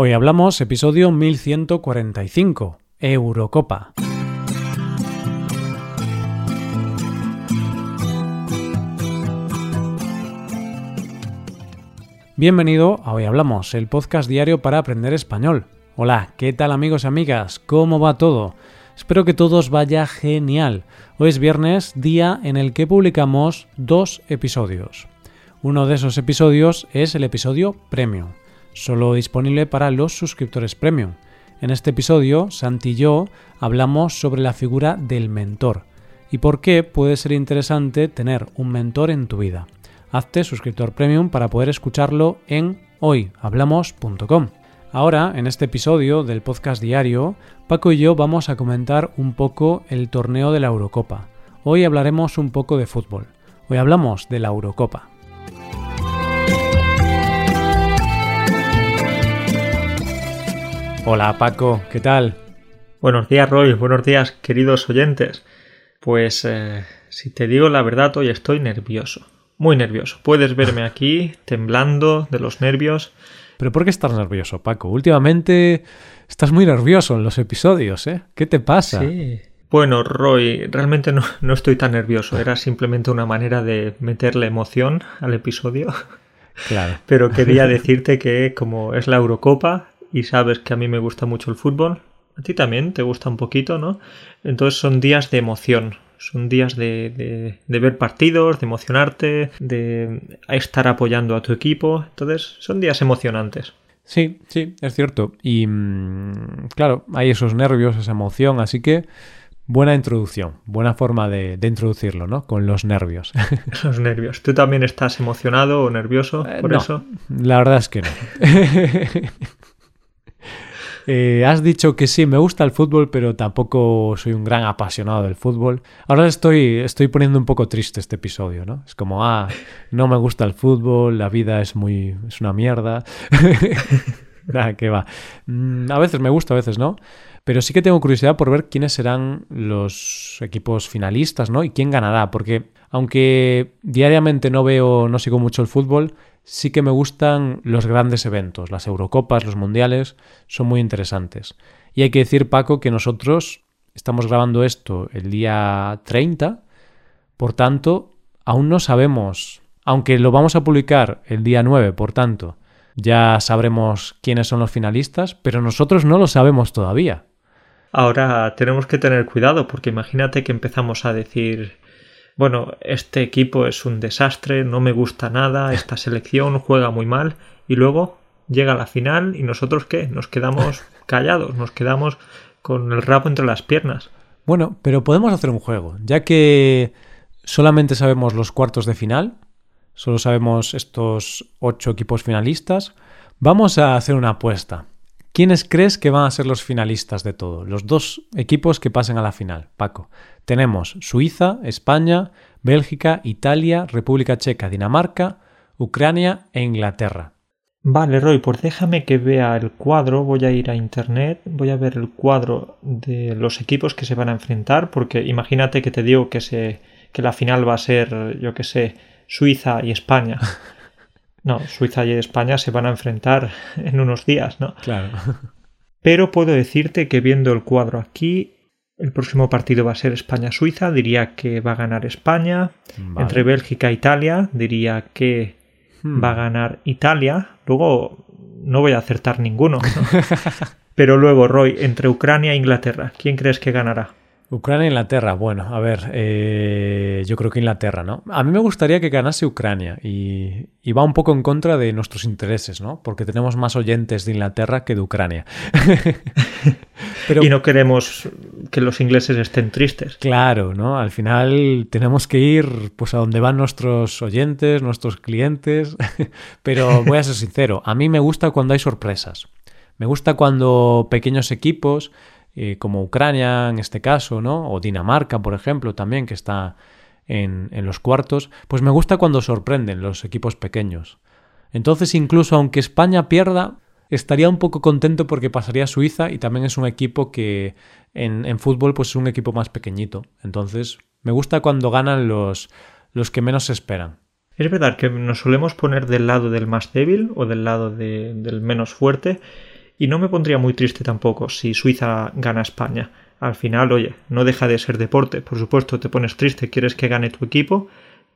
Hoy hablamos episodio 1145, Eurocopa. Bienvenido a Hoy Hablamos, el podcast diario para aprender español. Hola, ¿qué tal amigos y amigas? ¿Cómo va todo? Espero que todos vaya genial. Hoy es viernes, día en el que publicamos dos episodios. Uno de esos episodios es el episodio Premium, solo disponible para los suscriptores Premium. En este episodio, Santi y yo hablamos sobre la figura del mentor y por qué puede ser interesante tener un mentor en tu vida. Hazte suscriptor Premium para poder escucharlo en hoyhablamos.com. Ahora, en este episodio del podcast diario, Paco y yo vamos a comentar un poco el torneo de la Eurocopa. Hoy hablaremos un poco de fútbol. Hoy hablamos de la Eurocopa. Hola Paco, ¿qué tal? Buenos días Roy, buenos días queridos oyentes. Pues eh, si te digo la verdad, hoy estoy nervioso, muy nervioso. Puedes verme aquí temblando de los nervios. ¿Pero por qué estás nervioso, Paco? Últimamente estás muy nervioso en los episodios, ¿eh? ¿Qué te pasa? Sí. Bueno, Roy, realmente no, no estoy tan nervioso. Era simplemente una manera de meterle emoción al episodio. Claro. Pero quería decirte que como es la Eurocopa, y sabes que a mí me gusta mucho el fútbol, a ti también te gusta un poquito, ¿no? Entonces son días de emoción, son días de, de, ver partidos, de emocionarte, de estar apoyando a tu equipo, entonces son días emocionantes. Sí, sí, es cierto. Y mm, claro, hay esos nervios, esa emoción, así que buena introducción, buena forma de, de introducirlo, ¿no? Con los nervios. Los nervios. ¿Tú también estás emocionado o nervioso Eh, por no, eso? La verdad es que no. Eh, has dicho que sí, me gusta el fútbol, pero tampoco soy un gran apasionado del fútbol. Ahora estoy, estoy poniendo un poco triste este episodio, ¿no? Es como, ah, no me gusta el fútbol, la vida es muy, es una mierda. Nada, que va. Mm, A veces me gusta, a veces no. Pero sí que tengo curiosidad por ver quiénes serán los equipos finalistas, ¿no? Y quién ganará, porque aunque diariamente no veo, no sigo mucho el fútbol, sí que me gustan los grandes eventos, las Eurocopas, los Mundiales, son muy interesantes. Y hay que decir, Paco, que nosotros estamos grabando esto el día 30, por tanto, aún no sabemos, aunque lo vamos a publicar el día 9, por tanto, ya sabremos quiénes son los finalistas, pero nosotros no lo sabemos todavía. Ahora tenemos que tener cuidado porque imagínate que empezamos a decir, bueno, este equipo es un desastre, no me gusta nada, esta selección juega muy mal y luego llega la final y nosotros qué? Nos quedamos callados, nos quedamos con el rabo entre las piernas. Bueno, pero podemos hacer un juego, ya que solamente sabemos los cuartos de final, solo sabemos estos ocho equipos finalistas, vamos a hacer una apuesta. ¿Quiénes crees que van a ser los finalistas de todo? Los dos equipos que pasen a la final, Paco. Tenemos Suiza, España, Bélgica, Italia, República Checa, Dinamarca, Ucrania e Inglaterra. Vale, Roy, pues déjame que vea el cuadro, voy a ir a internet, voy a ver el cuadro de los equipos que se van a enfrentar, porque imagínate que te digo que se que la final va a ser, yo que sé, Suiza y España. No, Suiza y España se van a enfrentar en unos días, ¿no? Claro. Pero puedo decirte que viendo el cuadro aquí, el próximo partido va a ser España-Suiza, diría que va a ganar España. Vale. Entre Bélgica e Italia, diría que Hmm. va a ganar Italia. Luego no voy a acertar ninguno. ¿no? Pero luego, Roy, entre Ucrania e Inglaterra, ¿quién crees que ganará? Ucrania e Inglaterra. Bueno, a ver, eh, yo creo que Inglaterra, ¿no? A mí me gustaría que ganase Ucrania y, y va un poco en contra de nuestros intereses, ¿no? Porque tenemos más oyentes de Inglaterra que de Ucrania. Pero Y no queremos que los ingleses estén tristes. claro, ¿no? Al final tenemos que ir pues a donde van nuestros oyentes, nuestros clientes. Pero voy a ser sincero, a mí me gusta cuando hay sorpresas. Me gusta cuando pequeños equipos eh, como Ucrania en este caso, ¿no? O Dinamarca, por ejemplo, también, que está en, en los cuartos, pues me gusta cuando sorprenden los equipos pequeños. Entonces, incluso aunque España pierda, estaría un poco contento porque pasaría a Suiza y también es un equipo que en, en fútbol pues es un equipo más pequeñito. Entonces, me gusta cuando ganan los, los que menos esperan. Es verdad que nos solemos poner del lado del más débil o del lado de- del menos fuerte Y no me pondría muy triste tampoco si Suiza gana España. Al final, oye, no deja de ser deporte. Por supuesto, te pones triste, quieres que gane tu equipo,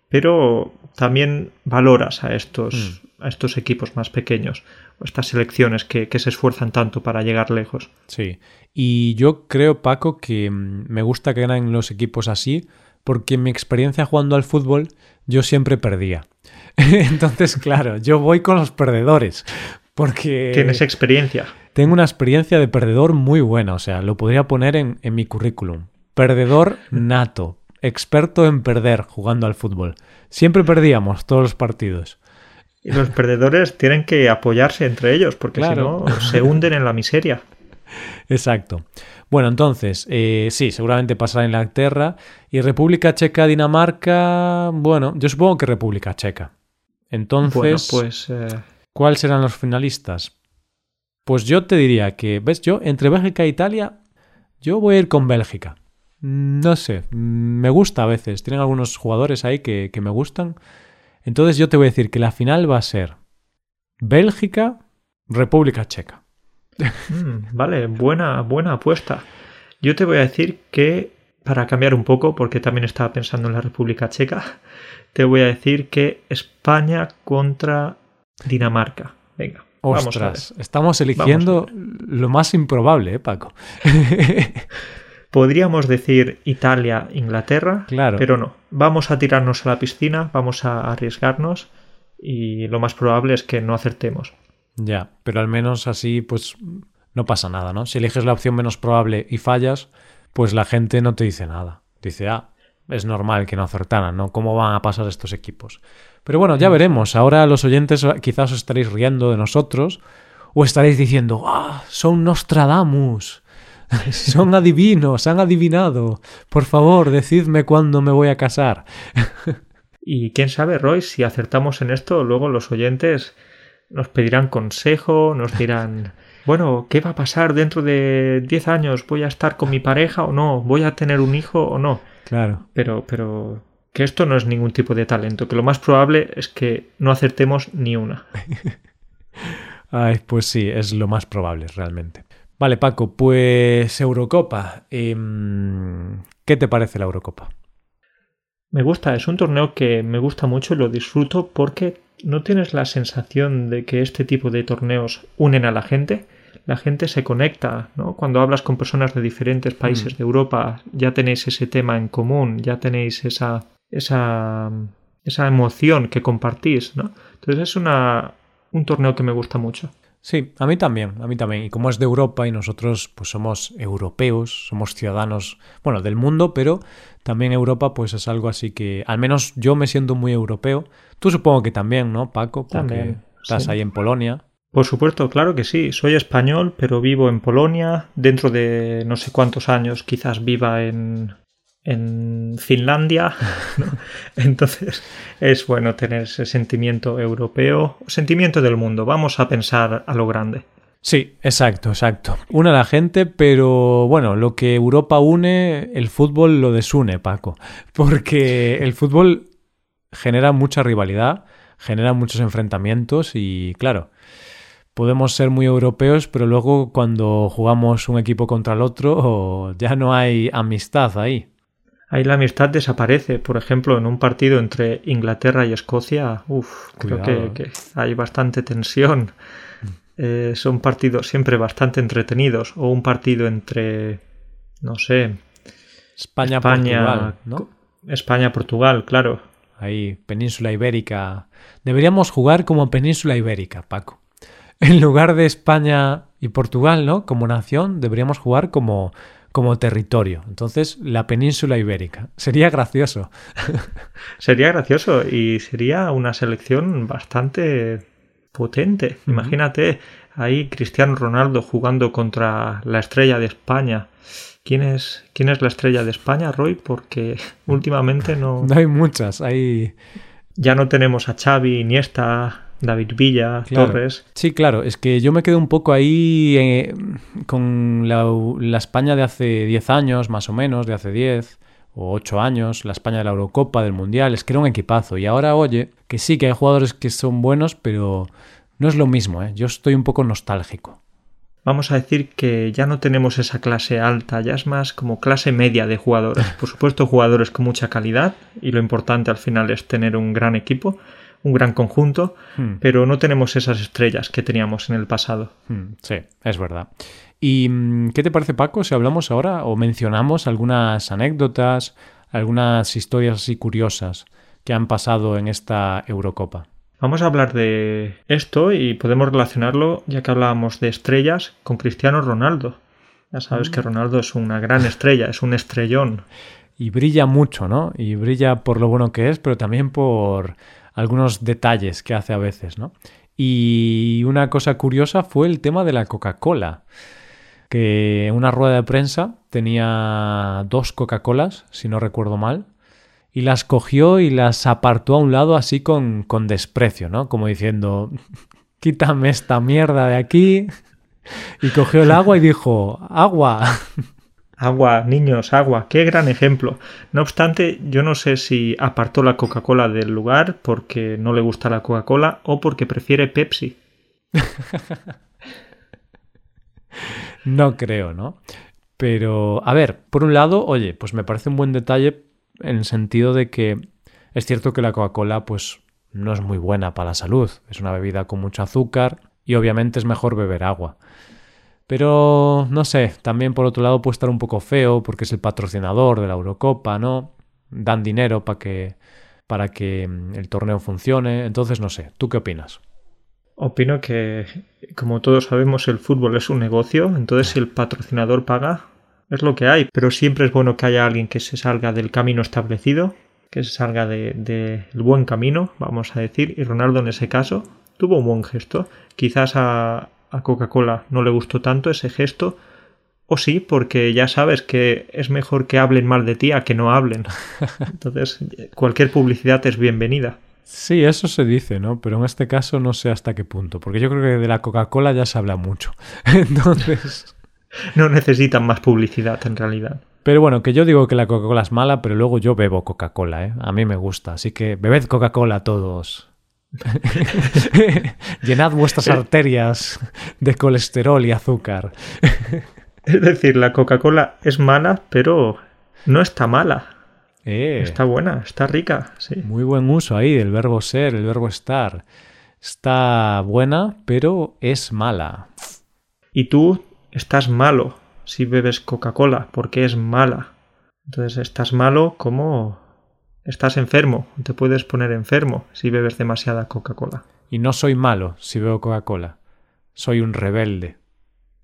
pero también valoras a estos, mm. a estos equipos más pequeños, estas selecciones que, que, se esfuerzan tanto para llegar lejos. Sí, y yo creo, Paco, que mm, me gusta que ganen los equipos así, porque en mi experiencia jugando al fútbol yo siempre perdía. Entonces, claro, yo voy con los perdedores, porque... Tienes experiencia. Tengo una experiencia de perdedor muy buena, o sea, lo podría poner en, en mi currículum. Perdedor nato, experto en perder jugando al fútbol. Siempre perdíamos todos los partidos. Y los perdedores tienen que apoyarse entre ellos, porque si no se hunden en la miseria. Exacto. Bueno, entonces, eh, sí, seguramente pasará en Inglaterra. Y República Checa, Dinamarca. Bueno, yo supongo que República Checa. Entonces, pues. Eh... ¿Cuáles serán los finalistas? Pues yo te diría que, ¿ves? Yo, entre Bélgica e Italia, yo voy a ir con Bélgica. No sé, me gusta a veces. Tienen algunos jugadores ahí que, me gustan. Entonces yo te voy a decir que la final va a ser Bélgica, República Checa. Mm, vale, buena, buena apuesta. Yo te voy a decir que, para cambiar un poco, porque también estaba pensando en la República Checa, te voy a decir que España contra Dinamarca. Venga. Ostras, estamos eligiendo lo más improbable, ¿eh, Paco? Podríamos decir Italia, Inglaterra, claro. pero no. Vamos a tirarnos a la piscina, vamos a arriesgarnos y lo más probable es que no acertemos. Ya, pero al menos así pues no pasa nada, ¿no? Si eliges la opción menos probable y fallas, pues la gente no te dice nada. Dice, ah, es normal que no acertaran, ¿no? ¿Cómo van a pasar estos equipos? Pero bueno, ya veremos. Ahora los oyentes quizás os estaréis riendo de nosotros o estaréis diciendo, ah, son Nostradamus. Son adivinos, han adivinado. Por favor, decidme cuándo me voy a casar. y quién sabe, Roy, si acertamos en esto, luego los oyentes nos pedirán consejo, nos dirán, bueno, ¿qué va a pasar dentro de 10 años? ¿Voy a estar con mi pareja o no? ¿Voy a tener un hijo o no? Claro. Pero, pero que esto no es ningún tipo de talento, que lo más probable es que no acertemos ni una. Ay, pues sí, es lo más probable realmente. Vale, Paco, pues Eurocopa. Em, ¿Qué te parece la Eurocopa? Me gusta, es un torneo que me gusta mucho y lo disfruto porque no tienes la sensación de que este tipo de torneos unen a la gente. La gente se conecta, ¿no? Cuando hablas con personas de diferentes países mm. de Europa, ya tenéis ese tema en común, ya tenéis esa, esa, esa emoción que compartís, ¿no? Entonces es una, un torneo que me gusta mucho. Sí, a mí también, a mí también. Y como es de Europa y nosotros pues somos europeos, somos ciudadanos, bueno, del mundo, pero también Europa pues es algo así que al menos yo me siento muy europeo. Tú supongo que también, ¿no, Paco? Porque también, estás ahí en Polonia. Por supuesto, claro que sí. Soy español, pero vivo en Polonia. Dentro de no sé cuántos años quizás viva en, en Finlandia. Entonces es bueno tener ese sentimiento europeo, sentimiento del mundo. Vamos a pensar a lo grande. Sí, exacto, exacto. Une a la gente, pero bueno, lo que Europa une, el fútbol lo desune, Paco. Porque el fútbol genera mucha rivalidad, genera muchos enfrentamientos y claro, podemos ser muy europeos, pero luego cuando jugamos un equipo contra el otro ya no hay amistad ahí ahí la amistad desaparece. Por ejemplo, en un partido entre Inglaterra y Escocia, uff, creo que, hay bastante tensión. Mm. Eh, son partidos siempre bastante entretenidos. O un partido entre, no sé, España-Portugal, ¿no? España-Portugal, claro. Ahí, península ibérica. Deberíamos jugar como península ibérica, Paco. En lugar de España y Portugal, ¿no? Como nación, deberíamos jugar como como territorio. Entonces, la península ibérica. Sería gracioso. sería gracioso y sería una selección bastante potente. Imagínate ahí Cristiano Ronaldo jugando contra la estrella de España. ¿Quién es, ¿Quién es la estrella de España, Roy? Porque últimamente no... No hay muchas, hay... Ya no tenemos a Xavi, Iniesta, David Villa, Torres. Sí, claro, es que yo me quedo un poco ahí eh, con la, España de hace 10 años, más o menos, de hace 10 o 8 años, la España de la Eurocopa, del Mundial, es que era un equipazo. Y ahora, oye, que sí, que hay jugadores que son buenos, pero no es lo mismo, ¿eh? Yo estoy un poco nostálgico. vamos a decir que ya no tenemos esa clase alta, ya es más como clase media de jugadores. Por supuesto, jugadores con mucha calidad y lo importante al final es tener un gran equipo, un gran conjunto, Hmm. pero no tenemos esas estrellas que teníamos en el pasado. Mm, Sí, es verdad. ¿Y mm, qué te parece, Paco, si hablamos ahora o mencionamos algunas anécdotas, algunas historias así curiosas que han pasado en esta Eurocopa? Vamos a hablar de esto y podemos relacionarlo, ya que hablábamos de estrellas, con Cristiano Ronaldo. Ya sabes que Ronaldo es una gran estrella, es un estrellón. Y brilla mucho, ¿no? Y brilla por lo bueno que es, pero también por algunos detalles que hace a veces, ¿no? Y una cosa curiosa fue el tema de la Coca-Cola, que en una rueda de prensa tenía dos Coca-Colas, si no recuerdo mal, y las cogió y las apartó a un lado así con, con desprecio, ¿no? Como diciendo, quítame esta mierda de aquí. Y cogió el agua y dijo, agua. Agua, niños, agua, qué gran ejemplo. No obstante, yo no sé si apartó la Coca-Cola del lugar porque no le gusta la Coca-Cola o porque prefiere Pepsi. No creo, ¿no? Pero, a ver, por un lado, oye, pues me parece un buen detalle en el sentido de que es cierto que la Coca-Cola, pues, no es muy buena para la salud. Es una bebida con mucho azúcar y obviamente es mejor beber agua. Pero, no sé, también por otro lado puede estar un poco feo porque es el patrocinador de la Eurocopa, ¿no? Dan dinero para que, para que mm, el torneo funcione. Entonces, no sé, ¿tú qué opinas? Opino que, como todos sabemos, el fútbol es un negocio, entonces si el patrocinador paga, es lo que hay. Pero siempre es bueno que haya alguien que se salga del camino establecido, que se salga del de, del buen camino, vamos a decir, y Ronaldo en ese caso tuvo un buen gesto. Quizás a, a Coca-Cola no le gustó tanto ese gesto, o sí, porque ya sabes que es mejor que hablen mal de ti a que no hablen. Entonces, cualquier publicidad es bienvenida. Sí, eso se dice, ¿no? Pero en este caso no sé hasta qué punto, porque yo creo que de la Coca-Cola ya se habla mucho. Entonces... No necesitan más publicidad en realidad. Pero bueno, que yo digo que la Coca-Cola es mala, pero luego yo bebo Coca-Cola, ¿eh? A mí me gusta, así que bebed Coca-Cola todos. Llenad vuestras arterias de colesterol y azúcar. Es decir, la Coca-Cola es mala, pero no está mala. Eh, Está buena, está rica, sí. muy buen uso ahí del verbo ser, el verbo estar. Está buena, pero es mala. Y tú estás malo si bebes Coca-Cola, porque es mala. Entonces estás malo como estás enfermo, te puedes poner enfermo si bebes demasiada Coca-Cola. Y no soy malo si bebo Coca-Cola. Soy un rebelde.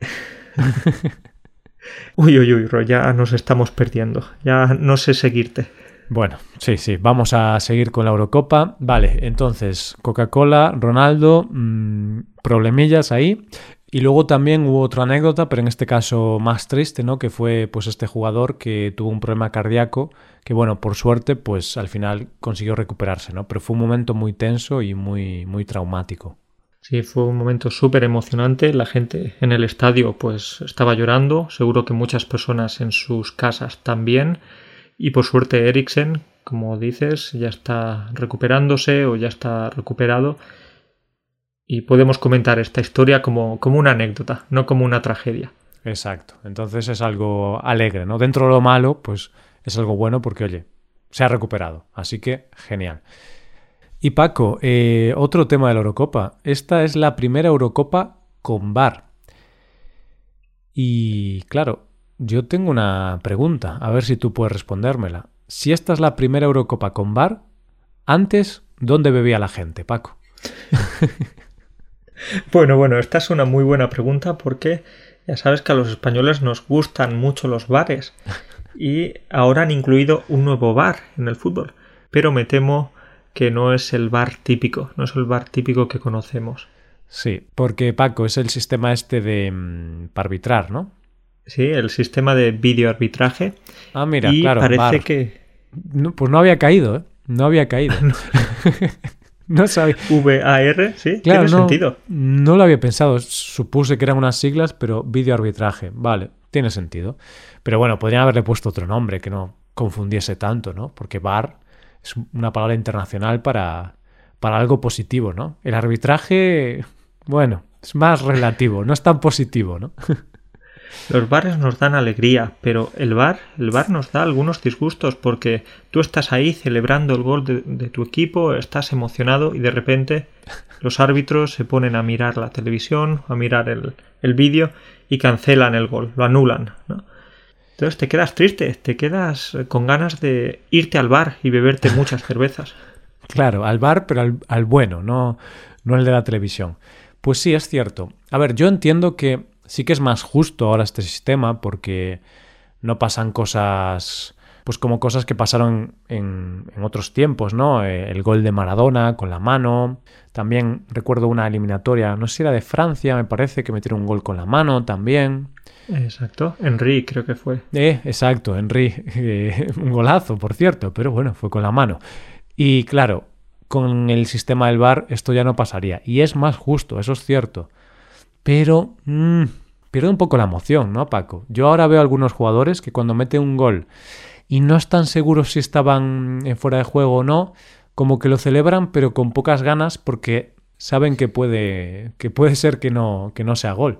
Uy, uy, uy, Ro, ya nos estamos perdiendo. Ya no sé seguirte. Bueno, sí, sí, vamos a seguir con la Eurocopa. Vale, entonces, Coca-Cola, Ronaldo, mmm, problemillas ahí. Y luego también hubo otra anécdota, pero en este caso más triste, ¿no? Que fue pues este jugador que tuvo un problema cardíaco, que bueno, por suerte, pues al final consiguió recuperarse, ¿no? Pero fue un momento muy tenso y muy, muy traumático. Sí, fue un momento súper emocionante. La gente en el estadio pues estaba llorando. Seguro que muchas personas en sus casas también. Y por suerte Eriksen, como dices, ya está recuperándose o ya está recuperado. Y podemos comentar esta historia como, como una anécdota, no como una tragedia. Exacto. Entonces es algo alegre, ¿no? Dentro de lo malo, pues es algo bueno porque, oye, se ha recuperado. Así que genial. Y Paco, eh, otro tema de la Eurocopa. Esta es la primera Eurocopa con VAR. Y claro, yo tengo una pregunta, a ver si tú puedes respondérmela. Si esta es la primera Eurocopa con VAR, antes, ¿dónde bebía la gente, Paco? bueno, bueno, esta es una muy buena pregunta porque ya sabes que a los españoles nos gustan mucho los bares y ahora han incluido un nuevo bar en el fútbol. Pero me temo que no es el bar típico, no es el bar típico que conocemos. Sí, porque Paco es el sistema este de mmm, para arbitrar, ¿no? Sí, el sistema de videoarbitraje. Ah, mira, y claro. Parece bar. que. No, pues no había caído, ¿eh? No había caído. no, no sabía. VAR, sí, claro, tiene no, sentido. No lo había pensado. Supuse que eran unas siglas, pero videoarbitraje. Vale, tiene sentido. Pero bueno, podrían haberle puesto otro nombre que no confundiese tanto, ¿no? Porque VAR es una palabra internacional para, para algo positivo, ¿no? El arbitraje, bueno, es más relativo, no es tan positivo, ¿no? Los bares nos dan alegría, pero el bar, el bar nos da algunos disgustos porque tú estás ahí celebrando el gol de, tu equipo, estás emocionado y de repente los árbitros se ponen a mirar la televisión, a mirar el, el vídeo y cancelan el gol, lo anulan, ¿no? Entonces te quedas triste, te quedas con ganas de irte al bar y beberte muchas cervezas. Claro, al bar, pero al, al bueno, no, no el de la televisión. Pues sí, es cierto. A ver, yo entiendo que sí que es más justo ahora este sistema porque no pasan cosas pues como cosas que pasaron en, en, otros tiempos, ¿no? Eh, el gol de Maradona con la mano. También recuerdo una eliminatoria, no sé si era de Francia, me parece, que metieron un gol con la mano también. Exacto, Henry creo que fue. Eh, exacto, Henry, eh, un golazo, por cierto, pero bueno, fue con la mano. Y claro, con el sistema del VAR esto ya no pasaría. Y es más justo, eso es cierto. Pero mmm, pierde un poco la emoción, ¿no, Paco? Yo ahora veo algunos jugadores que cuando meten un gol y no están seguros si estaban en fuera de juego o no, como que lo celebran, pero con pocas ganas porque saben que puede, que puede ser que no, que no sea gol.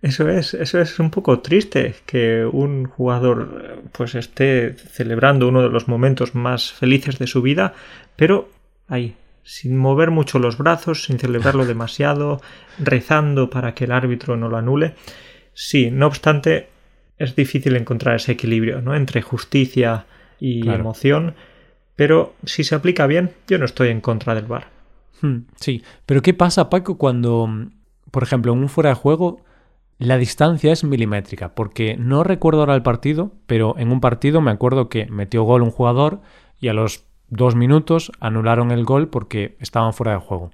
Eso es, eso es un poco triste que un jugador pues esté celebrando uno de los momentos más felices de su vida, pero ahí, sin mover mucho los brazos, sin celebrarlo demasiado, rezando para que el árbitro no lo anule. Sí, no obstante, es difícil encontrar ese equilibrio ¿no? entre justicia y emoción, pero si se aplica bien, yo no estoy en contra del VAR. Hmm, sí, pero ¿qué pasa, Paco, cuando, por ejemplo, en un fuera de juego la distancia es milimétrica? Porque no recuerdo ahora el partido, pero en un partido me acuerdo que metió gol un jugador y a los dos minutos anularon el gol porque estaban fuera de juego.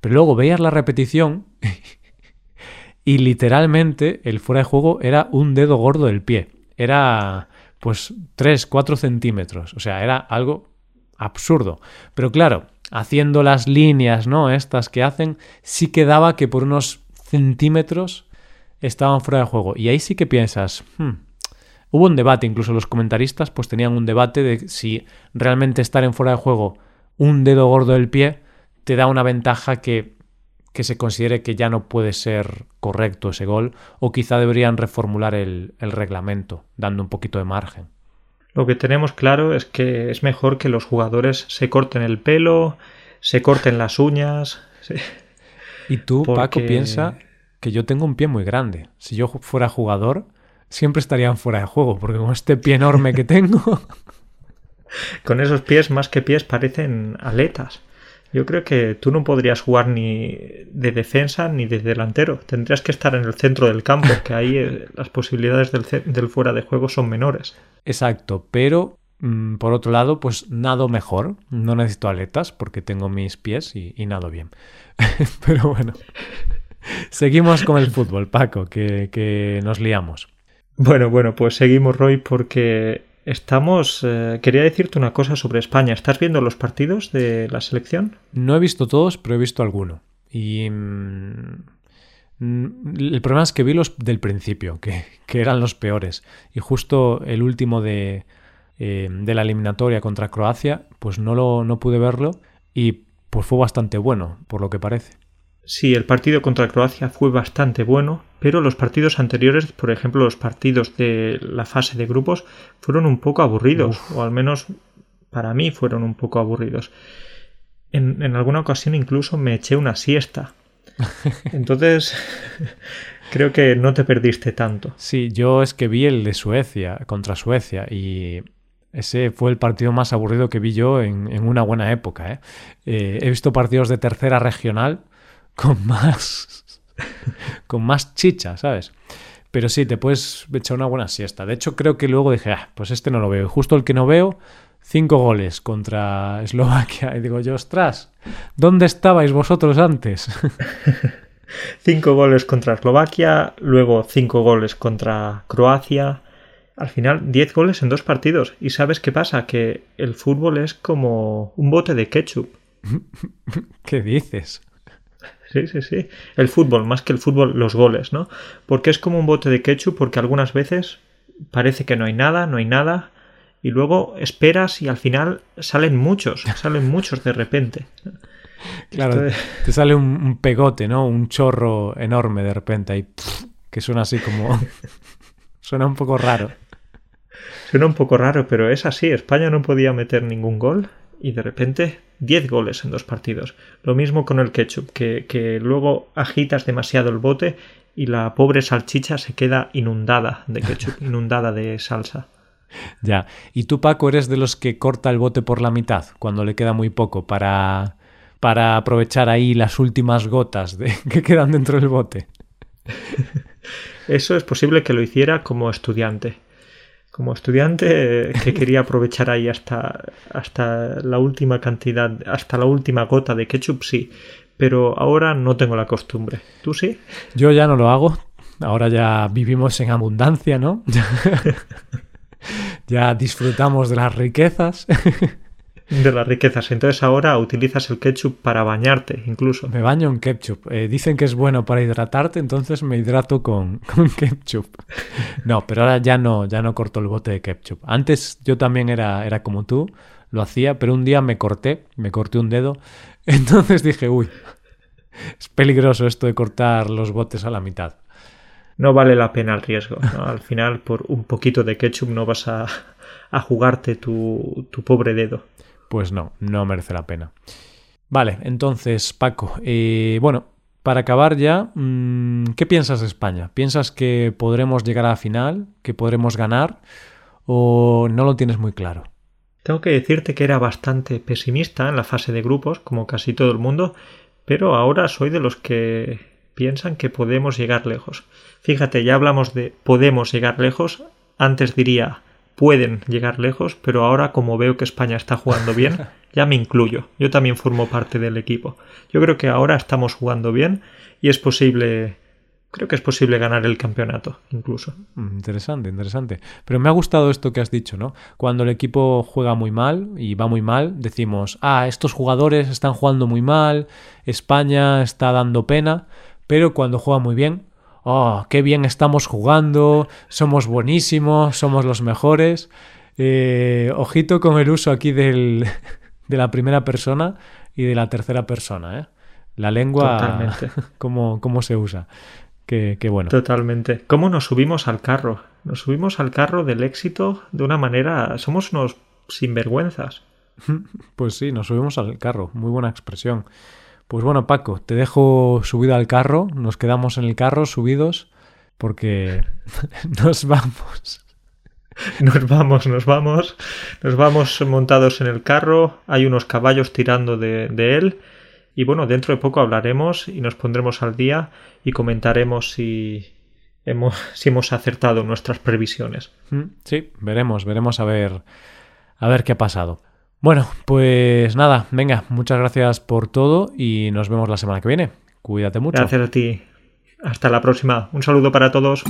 Pero luego veías la repetición y literalmente el fuera de juego era un dedo gordo del pie. Era pues 3, 4 centímetros. O sea, era algo absurdo. Pero claro, haciendo las líneas, ¿no? Estas que hacen, sí quedaba que por unos centímetros estaban fuera de juego. Y ahí sí que piensas, hmm, Hubo un debate, incluso los comentaristas pues tenían un debate de si realmente estar en fuera de juego un dedo gordo del pie te da una ventaja que, que se considere que ya no puede ser correcto ese gol o quizá deberían reformular el, el reglamento dando un poquito de margen. Lo que tenemos claro es que es mejor que los jugadores se corten el pelo, se corten las uñas. Y tú, Paco, piensa que yo tengo un pie muy grande. Si yo fuera jugador, siempre estarían fuera de juego, porque con este pie enorme que tengo... con esos pies, más que pies, parecen aletas. Yo creo que tú no podrías jugar ni de defensa ni de delantero. Tendrías que estar en el centro del campo, que ahí eh, las posibilidades del, fuera de juego son menores. Exacto, pero mm, por otro lado, pues nado mejor. No necesito aletas porque tengo mis pies y, nado bien. pero bueno, seguimos con el fútbol, Paco, que nos liamos. Bueno, bueno, pues seguimos, Roy, porque estamos... Eh, quería decirte una cosa sobre España. ¿Estás viendo los partidos de la selección? No he visto todos, pero he visto alguno. Y... Mm, el problema es que vi los del principio, que, eran los peores. Y justo el último de, eh, de la eliminatoria contra Croacia, pues no, lo, no pude verlo y pues fue bastante bueno, por lo que parece. Sí, el partido contra Croacia fue bastante bueno, pero los partidos anteriores, por ejemplo los partidos de la fase de grupos, fueron un poco aburridos, o al menos para mí fueron un poco aburridos. En, en alguna ocasión incluso me eché una siesta. Entonces, creo que no te perdiste tanto. Sí, yo es que vi el de Suecia, contra Suecia, y ese fue el partido más aburrido que vi yo en, en una buena época. ¿eh? Eh, he visto partidos de tercera regional con más. con más chicha, ¿sabes? Pero sí, te puedes echar una buena siesta. De hecho, creo que luego dije, ah, pues este no lo veo. Y justo el que no veo, cinco goles contra Eslovaquia. Y digo yo, ostras, ¿dónde estabais vosotros antes? cinco goles contra Eslovaquia, luego cinco goles contra Croacia. Al final, diez goles en dos partidos. ¿Y sabes qué pasa? Que el fútbol es como un bote de ketchup. ¿Qué dices? Sí, sí, sí. El fútbol, más que el fútbol, los goles, ¿no? Porque es como un bote de ketchup, porque algunas veces parece que no hay nada, no hay nada, y luego esperas y al final salen muchos, salen muchos de repente. Claro, te sale un, pegote, ¿no? Un chorro enorme de repente ahí, que suena así como... suena un poco raro. Suena un poco raro, pero es así. España no podía meter ningún gol y de repente 10 goles en dos partidos. Lo mismo con el ketchup, que, que luego agitas demasiado el bote y la pobre salchicha se queda inundada de ketchup, inundada de salsa. Ya. ¿Y tú, Paco, eres de los que corta el bote por la mitad cuando le queda muy poco para, para aprovechar ahí las últimas gotas de, que quedan dentro del bote? Eso es posible que lo hiciera como estudiante como estudiante que quería aprovechar ahí hasta, hasta la última cantidad, hasta la última gota de ketchup, sí. Pero ahora no tengo la costumbre. ¿Tú sí? Yo ya no lo hago. Ahora ya vivimos en abundancia, ¿no? ya disfrutamos de las riquezas de las riquezas. Entonces ahora utilizas el ketchup para bañarte, incluso. Me baño en ketchup. Eh, dicen que es bueno para hidratarte, entonces me hidrato con, con, ketchup. No, pero ahora ya no, ya no corto el bote de ketchup. Antes yo también era, era como tú, lo hacía, pero un día me corté, me corté un dedo. Entonces dije, uy, es peligroso esto de cortar los botes a la mitad. No vale la pena el riesgo. Al final, por un poquito de ketchup no vas a, a jugarte tu, tu pobre dedo pues no, no merece la pena. Vale, entonces, Paco, eh, bueno, para acabar ya, mm, ¿qué piensas de España? ¿Piensas que podremos llegar a la final, que podremos ganar o no lo tienes muy claro? Tengo que decirte que era bastante pesimista en la fase de grupos, como casi todo el mundo, pero ahora soy de los que piensan que podemos llegar lejos. Fíjate, ya hablamos de podemos llegar lejos, antes diría pueden llegar lejos, pero ahora como veo que España está jugando bien, ya me incluyo. Yo también formo parte del equipo. Yo creo que ahora estamos jugando bien y es posible, creo que es posible ganar el campeonato incluso. Mm, interesante, interesante. Pero me ha gustado esto que has dicho, ¿no? Cuando el equipo juega muy mal y va muy mal, decimos, ah, estos jugadores están jugando muy mal, España está dando pena, pero cuando juega muy bien, oh, qué bien estamos jugando, somos buenísimos, somos los mejores. Eh, ojito con el uso aquí del, de la primera persona y de la tercera persona. ¿eh? La lengua, Totalmente. ¿cómo, cómo se usa? Qué, qué, bueno. Totalmente. ¿Cómo nos subimos al carro? Nos subimos al carro del éxito de una manera... Somos unos sinvergüenzas. Pues sí, nos subimos al carro. Muy buena expresión. Pues bueno, Paco, te dejo subido al carro, nos quedamos en el carro subidos porque nos vamos. Nos vamos, nos vamos, nos vamos montados en el carro, hay unos caballos tirando de, él y bueno, dentro de poco hablaremos y nos pondremos al día y comentaremos si hemos, si hemos acertado nuestras previsiones. Mm, sí, veremos, veremos a ver, a ver qué ha pasado. Bueno, pues nada, venga, muchas gracias por todo y nos vemos la semana que viene. Cuídate mucho. Gracias a ti. Hasta la próxima. Un saludo para todos.